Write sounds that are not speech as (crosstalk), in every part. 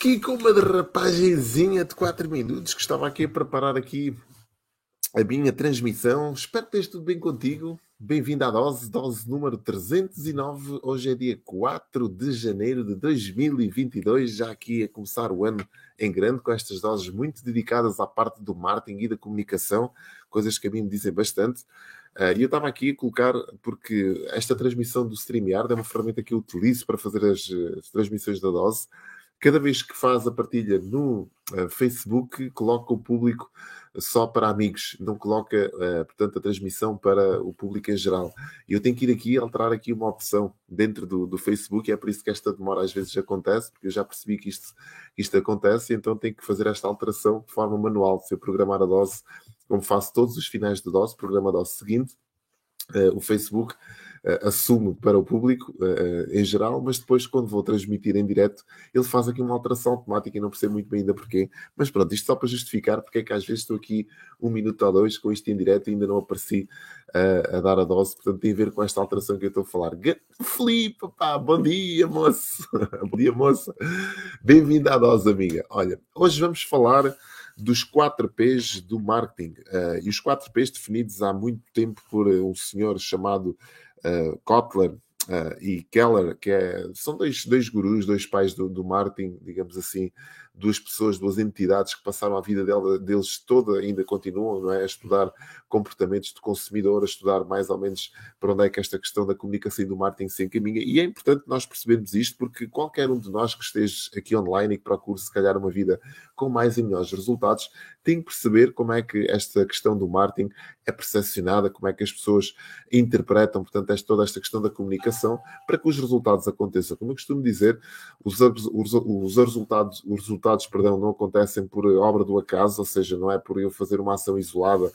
aqui com uma derrapagenzinha de 4 minutos que estava aqui a preparar aqui a minha transmissão. Espero que esteja tudo bem contigo. Bem-vindo à dose, dose número 309. Hoje é dia 4 de janeiro de 2022, já aqui a começar o ano em grande, com estas doses muito dedicadas à parte do marketing e da comunicação, coisas que a mim me dizem bastante. Uh, e eu estava aqui a colocar, porque esta transmissão do StreamYard é uma ferramenta que eu utilizo para fazer as, as transmissões da dose. Cada vez que faz a partilha no uh, Facebook, coloca o público só para amigos, não coloca, uh, portanto, a transmissão para o público em geral. E eu tenho que ir aqui alterar aqui uma opção dentro do, do Facebook, e é por isso que esta demora às vezes acontece, porque eu já percebi que isto, isto acontece, então tenho que fazer esta alteração de forma manual. Se eu programar a dose, como faço todos os finais de dose, programa a dose seguinte, uh, o Facebook uh, assume para o público uh, em geral, mas depois, quando vou transmitir em direto, ele faz aqui uma alteração automática e não percebo muito bem ainda porquê. Mas pronto, isto só para justificar porque é que às vezes estou aqui um minuto ou dois com isto em direto e ainda não apareci uh, a dar a dose, portanto tem a ver com esta alteração que eu estou a falar. Felipe, pá, bom dia, moço. (laughs) bom dia, moça. Bem-vindo à dose, amiga. Olha, hoje vamos falar dos 4 P's do marketing. Uh, e os 4 P's definidos há muito tempo por um senhor chamado uh, Kotler uh, e Keller, que é, são dois, dois gurus, dois pais do, do marketing, digamos assim, duas pessoas, duas entidades que passaram a vida dela, deles toda, ainda continuam não é? a estudar comportamentos de consumidor, a estudar mais ou menos para onde é que esta questão da comunicação e do marketing se encaminha. E é importante nós percebermos isto, porque qualquer um de nós que esteja aqui online e que procure, se calhar, uma vida com mais e melhores resultados, tem que perceber como é que esta questão do marketing é percepcionada, como é que as pessoas interpretam, portanto, esta, toda esta questão da comunicação, para que os resultados aconteçam. Como eu costumo dizer, os, os, os resultados, os resultados perdão, não acontecem por obra do acaso, ou seja, não é por eu fazer uma ação isolada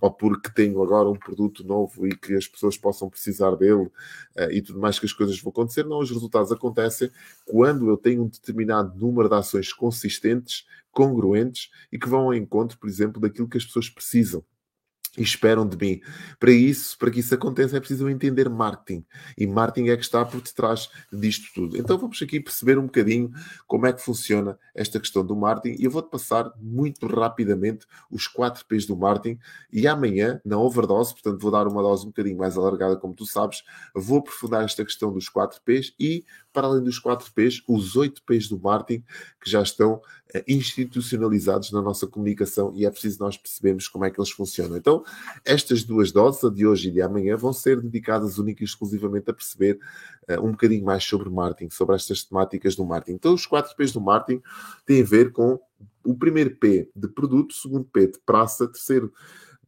ou porque tenho agora um produto novo e que as pessoas possam precisar dele uh, e tudo mais que as coisas vão acontecer. Não, os resultados acontecem quando eu tenho um determinado número de ações consistentes, congruentes e que vão ao encontro, por exemplo, daquilo que as pessoas precisam e esperam de mim. Para isso, para que isso aconteça, é preciso entender marketing. E marketing é que está por detrás disto tudo. Então vamos aqui perceber um bocadinho como é que funciona esta questão do marketing. E eu vou-te passar muito rapidamente os 4 P's do marketing. E amanhã, na overdose, portanto vou dar uma dose um bocadinho mais alargada, como tu sabes, vou aprofundar esta questão dos 4 P's e, para além dos 4 P's, os 8 P's do marketing que já estão uh, institucionalizados na nossa comunicação e é preciso nós percebermos como é que eles funcionam. Então, estas duas doses, a de hoje e de amanhã, vão ser dedicadas única e exclusivamente a perceber uh, um bocadinho mais sobre marketing, sobre estas temáticas do marketing. Então, os quatro P's do marketing têm a ver com o primeiro P de produto, o segundo P de praça, terceiro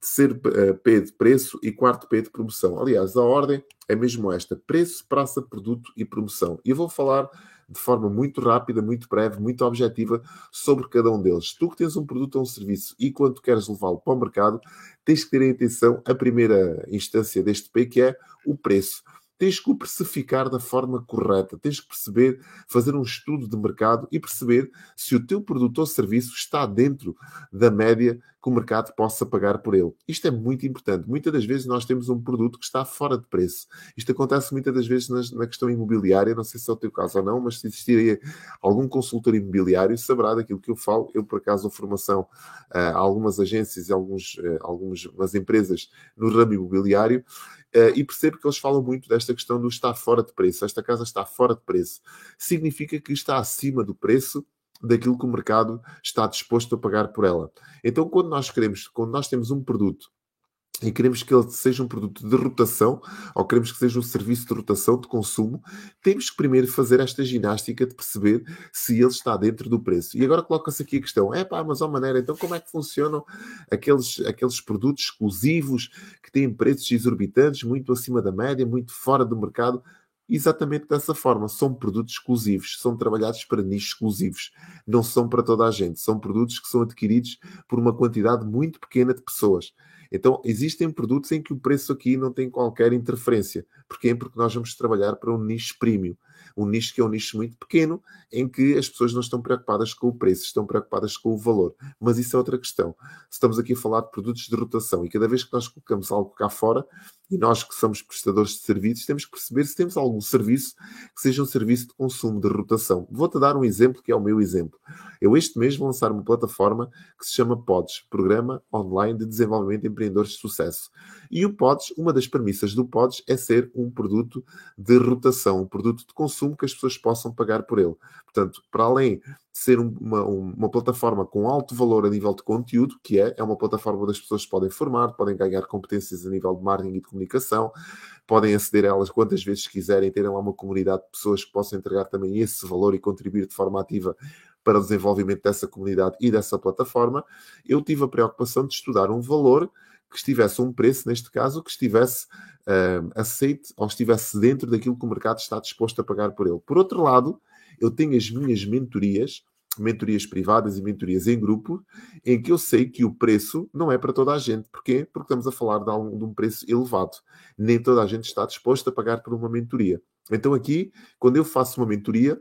terceiro uh, P de preço e quarto P de promoção. Aliás, a ordem é mesmo esta: preço, praça, produto e promoção. E eu vou falar de forma muito rápida, muito breve, muito objetiva sobre cada um deles. Tu que tens um produto ou um serviço e quando queres levá-lo para o mercado, tens que ter em atenção a primeira instância deste P, que é o preço tens que o precificar da forma correta, tens que perceber, fazer um estudo de mercado e perceber se o teu produto ou serviço está dentro da média que o mercado possa pagar por ele. Isto é muito importante. Muitas das vezes nós temos um produto que está fora de preço. Isto acontece muitas das vezes na, questão imobiliária, não sei se é o teu caso ou não, mas se existir algum consultor imobiliário, saberá daquilo que eu falo. Eu, por acaso, a formação uh, a algumas agências e alguns, uh, algumas empresas no ramo imobiliário e percebo que eles falam muito desta questão do estar fora de preço. Esta casa está fora de preço. Significa que está acima do preço daquilo que o mercado está disposto a pagar por ela. Então, quando nós queremos, quando nós temos um produto e queremos que ele seja um produto de rotação, ou queremos que seja um serviço de rotação de consumo, temos que primeiro fazer esta ginástica de perceber se ele está dentro do preço. E agora coloca-se aqui a questão: é pá, mas ó maneira, então como é que funcionam aqueles, aqueles produtos exclusivos que têm preços exorbitantes, muito acima da média, muito fora do mercado? Exatamente dessa forma, são produtos exclusivos, são trabalhados para nichos exclusivos, não são para toda a gente, são produtos que são adquiridos por uma quantidade muito pequena de pessoas. Então, existem produtos em que o preço aqui não tem qualquer interferência. Porquê? Porque nós vamos trabalhar para um nicho premium. Um nicho que é um nicho muito pequeno, em que as pessoas não estão preocupadas com o preço, estão preocupadas com o valor. Mas isso é outra questão. Estamos aqui a falar de produtos de rotação e cada vez que nós colocamos algo cá fora, E nós que somos prestadores de serviços temos que perceber se temos algum serviço que seja um serviço de consumo, de rotação. Vou-te dar um exemplo que é o meu exemplo. Eu este mês vou lançar uma plataforma que se chama PODS, Programa Online de Desenvolvimento de Empreendedores de Sucesso. E o PODS, uma das premissas do PODS é ser um produto de rotação, um produto de consumo que as pessoas possam pagar por ele. Portanto, para além de ser uma, uma plataforma com alto valor a nível de conteúdo, que é, é uma plataforma onde as pessoas podem formar, podem ganhar competências a nível de marketing e de comunicação, podem aceder a elas quantas vezes quiserem, terem lá uma comunidade de pessoas que possam entregar também esse valor e contribuir de forma ativa para o desenvolvimento dessa comunidade e dessa plataforma. Eu tive a preocupação de estudar um valor que estivesse um preço, neste caso, que estivesse uh, aceite ou estivesse dentro daquilo que o mercado está disposto a pagar por ele. Por outro lado, eu tenho as minhas mentorias, mentorias privadas e mentorias em grupo, em que eu sei que o preço não é para toda a gente. Porquê? Porque estamos a falar de um, de um preço elevado. Nem toda a gente está disposta a pagar por uma mentoria. Então, aqui, quando eu faço uma mentoria,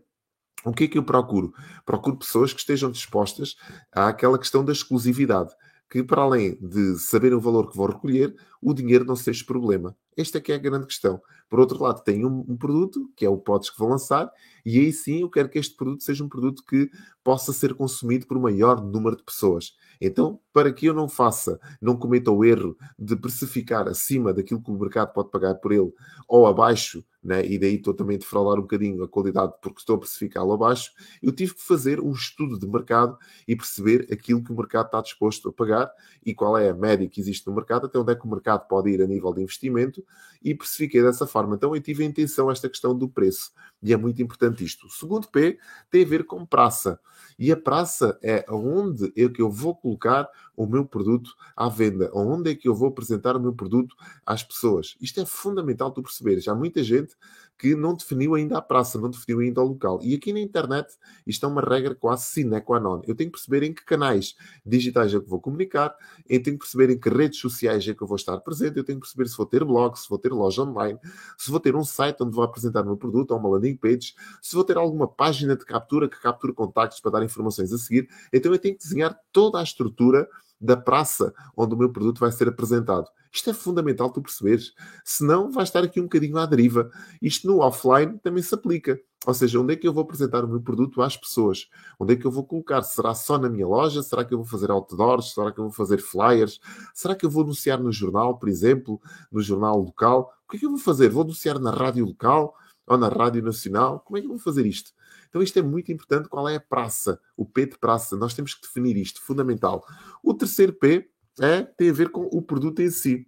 o que é que eu procuro? Procuro pessoas que estejam dispostas àquela questão da exclusividade que, para além de saber o valor que vou recolher, o dinheiro não seja problema. Esta é que é a grande questão. Por outro lado, tenho um, um, produto, que é o Pods que vou lançar, e aí sim eu quero que este produto seja um produto que possa ser consumido por maior número de pessoas. Então, para que eu não faça, não cometa o erro de precificar acima daquilo que o mercado pode pagar por ele, ou abaixo, né? e daí estou também a defraudar um bocadinho a qualidade porque estou a precificá-lo abaixo, eu tive que fazer um estudo de mercado e perceber aquilo que o mercado está disposto a pagar e qual é a média que existe no mercado, até onde é que o mercado pode ir a nível de investimento, e precifiquei dessa forma. Então eu tive em atenção esta questão do preço, e é muito importante isto. O segundo P tem a ver com praça. E a praça é onde é que eu vou colocar o meu produto à venda, onde é que eu vou apresentar o meu produto às pessoas. Isto é fundamental tu perceberes. Há muita gente que não definiu ainda a praça, não definiu ainda o local. E aqui na internet isto é uma regra quase sine qua non. Eu tenho que perceber em que canais digitais é que vou comunicar, eu tenho que perceber em que redes sociais é que eu vou estar presente, eu tenho que perceber se vou ter blog, se vou ter loja online, se vou ter um site onde vou apresentar o meu produto ou uma landing page, se vou ter alguma página de captura que capture contactos para dar informações a seguir. Então eu tenho que desenhar toda a estrutura da praça onde o meu produto vai ser apresentado. Isto é fundamental tu perceberes. Senão vai estar aqui um bocadinho à deriva. Isto no offline também se aplica. Ou seja, onde é que eu vou apresentar o meu produto às pessoas? Onde é que eu vou colocar? Será só na minha loja? Será que eu vou fazer outdoors? Será que eu vou fazer flyers? Será que eu vou anunciar no jornal, por exemplo, no jornal local? O que é que eu vou fazer? Vou anunciar na rádio local ou na rádio nacional? Como é que eu vou fazer isto? Então isto é muito importante. Qual é a praça? O P de praça. Nós temos que definir isto, fundamental. O terceiro P é, tem a ver com o produto em si.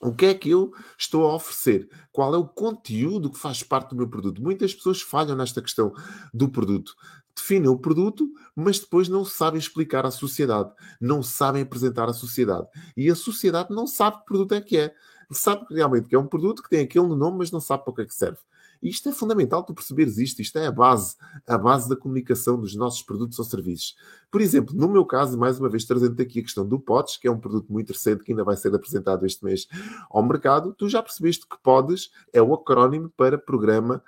O que é que eu estou a oferecer? Qual é o conteúdo que faz parte do meu produto? Muitas pessoas falham nesta questão do produto. Definem o produto, mas depois não sabem explicar à sociedade, não sabem apresentar à sociedade. E a sociedade não sabe que produto é que é. Sabe realmente que é um produto que tem aquele nome, mas não sabe para o que é que serve. Isto é fundamental tu perceberes isto. Isto é a base, a base da comunicação dos nossos produtos ou serviços. Por exemplo, no meu caso, mais uma vez trazendo aqui a questão do PODS, que é um produto muito recente que ainda vai ser apresentado este mês ao mercado, tu já percebeste que PODS é o acrónimo para Programa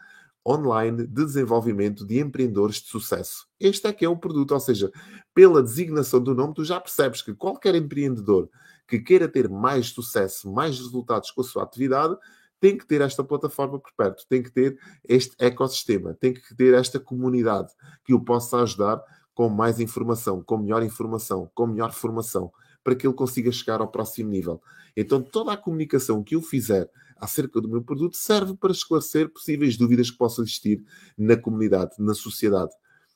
Online de Desenvolvimento de Empreendedores de Sucesso. Este é que é o produto, ou seja, pela designação do nome, tu já percebes que qualquer empreendedor que queira ter mais sucesso, mais resultados com a sua atividade, tem que ter esta plataforma por perto, tem que ter este ecossistema, tem que ter esta comunidade que o possa ajudar com mais informação, com melhor informação, com melhor formação, para que ele consiga chegar ao próximo nível. Então, toda a comunicação que eu fizer acerca do meu produto serve para esclarecer possíveis dúvidas que possam existir na comunidade, na sociedade.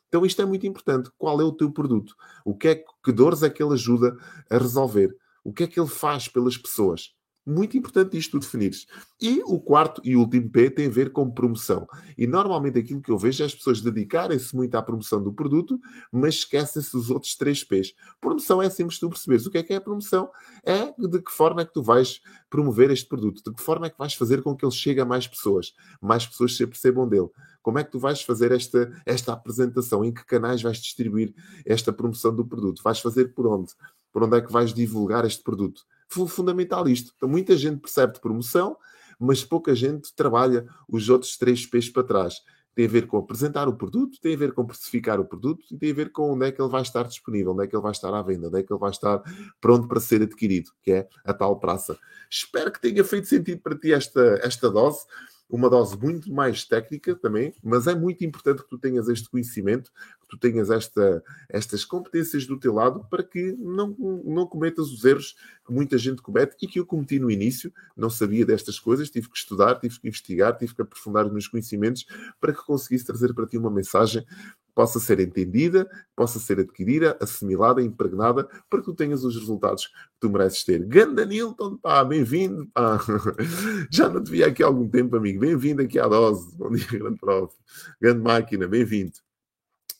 Então, isto é muito importante. Qual é o teu produto? O que é que dores é que ele ajuda a resolver? O que é que ele faz pelas pessoas? Muito importante isto tu definires. E o quarto e último P tem a ver com promoção. E normalmente aquilo que eu vejo é as pessoas dedicarem-se muito à promoção do produto, mas esquecem-se dos outros três P's. Promoção é simples tu perceberes. O que é que é a promoção? É de que forma é que tu vais promover este produto, de que forma é que vais fazer com que ele chegue a mais pessoas, mais pessoas se percebam dele. Como é que tu vais fazer esta, esta apresentação? Em que canais vais distribuir esta promoção do produto? Vais fazer por onde? Por onde é que vais divulgar este produto? Fundamental isto. Então, muita gente percebe de promoção, mas pouca gente trabalha os outros três P's para trás. tem a ver com apresentar o produto, tem a ver com precificar o produto e tem a ver com onde é que ele vai estar disponível, onde é que ele vai estar à venda, onde é que ele vai estar pronto para ser adquirido, que é a tal praça. Espero que tenha feito sentido para ti esta, esta dose uma dose muito mais técnica também, mas é muito importante que tu tenhas este conhecimento, que tu tenhas esta, estas competências do teu lado para que não, não cometas os erros que muita gente comete e que eu cometi no início, não sabia destas coisas, tive que estudar, tive que investigar, tive que aprofundar os meus conhecimentos para que conseguisse trazer para ti uma mensagem possa ser entendida, possa ser adquirida, assimilada, impregnada, para que tu tenhas os resultados que tu mereces ter. Ganda Nilton, pá, bem-vindo, pá. (laughs) Já não te vi aqui há algum tempo, amigo. Bem-vindo aqui à dose. Bom dia, grande prof. Grande máquina, bem-vindo.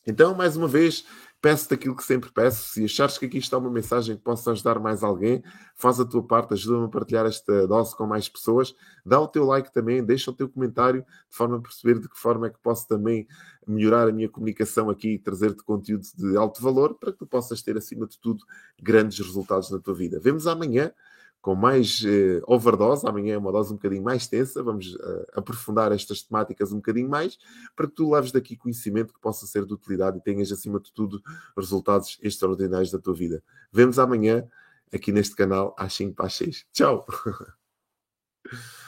Então, mais uma vez, Peço-te aquilo que sempre peço. Se achares que aqui está uma mensagem que possa ajudar mais alguém, faz a tua parte, ajuda-me a partilhar esta dose com mais pessoas. Dá o teu like também, deixa o teu comentário, de forma a perceber de que forma é que posso também melhorar a minha comunicação aqui e trazer-te conteúdo de alto valor para que tu possas ter, acima de tudo, grandes resultados na tua vida. Vemos amanhã com mais uh, overdose. Amanhã é uma dose um bocadinho mais tensa. Vamos uh, aprofundar estas temáticas um bocadinho mais para que tu leves daqui conhecimento que possa ser de utilidade e tenhas, acima de tudo, resultados extraordinários da tua vida. Vemos amanhã aqui neste canal às 5 para as 6. Tchau! (laughs)